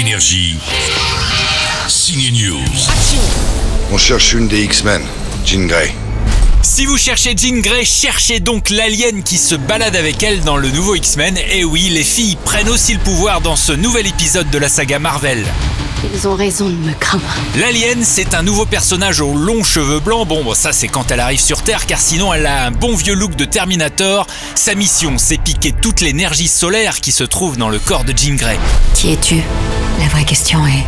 Énergie. Signe News. On cherche une des X-Men, Jean Grey. Si vous cherchez Jean Grey, cherchez donc l'alien qui se balade avec elle dans le nouveau X-Men. Et oui, les filles prennent aussi le pouvoir dans ce nouvel épisode de la saga Marvel. Ils ont raison de me craindre. L'alien, c'est un nouveau personnage aux longs cheveux blancs. Bon, bon, ça c'est quand elle arrive sur Terre, car sinon elle a un bon vieux look de Terminator. Sa mission, c'est piquer toute l'énergie solaire qui se trouve dans le corps de Jean Grey. Qui es-tu? La vraie question est,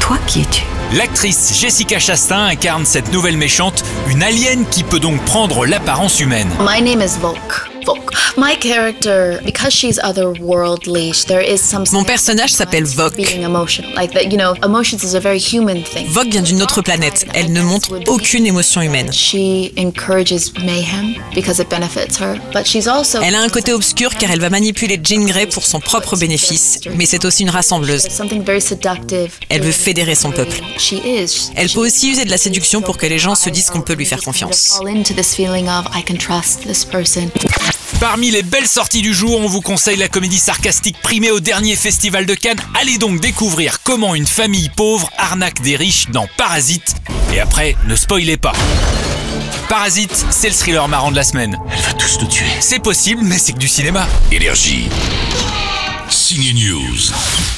toi qui es-tu? L'actrice Jessica Chastain incarne cette nouvelle méchante, une alien qui peut donc prendre l'apparence humaine. My name is Volk. Volk. My character, because she's otherworldly, there is some. Mon personnage s'appelle emotional, like that, you know, emotions is a very human thing. Vok vient d'une autre planète. Elle ne montre aucune émotion humaine. She encourages mayhem because it benefits her, but she's also. Elle a un côté obscur car elle va manipuler Jean Grey pour son propre bénéfice, mais c'est aussi une rassembleuse. Something very seductive. Elle veut fédérer son peuple. She is. Elle peut aussi user de la séduction pour que les gens se disent qu'on peut lui faire confiance. Parmi les belles sorties du jour, on vous conseille la comédie sarcastique primée au dernier festival de Cannes. Allez donc découvrir comment une famille pauvre arnaque des riches dans Parasite. Et après, ne spoilez pas. Parasite, c'est le thriller marrant de la semaine. Elle va tous nous tuer. C'est possible, mais c'est que du cinéma. Énergie. Signe News.